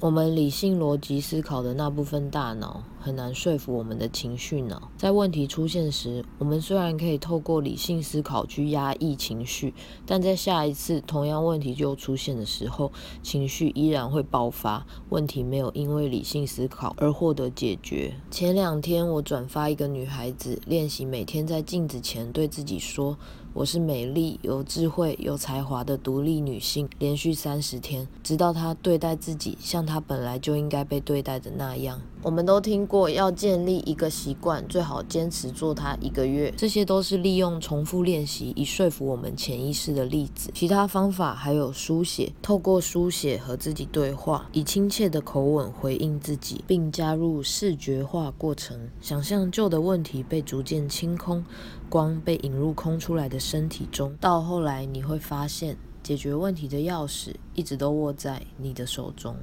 我们理性逻辑思考的那部分大脑很难说服我们的情绪脑。在问题出现时，我们虽然可以透过理性思考去压抑情绪，但在下一次同样问题就出现的时候，情绪依然会爆发。问题没有因为理性思考而获得解决。前两天我转发一个女孩子练习每天在镜子前对自己说。我是美丽、有智慧、有才华的独立女性。连续三十天，直到她对待自己像她本来就应该被对待的那样。我们都听过，要建立一个习惯，最好坚持做它一个月。这些都是利用重复练习以说服我们潜意识的例子。其他方法还有书写，透过书写和自己对话，以亲切的口吻回应自己，并加入视觉化过程，想象旧的问题被逐渐清空。光被引入空出来的身体中，到后来你会发现，解决问题的钥匙一直都握在你的手中。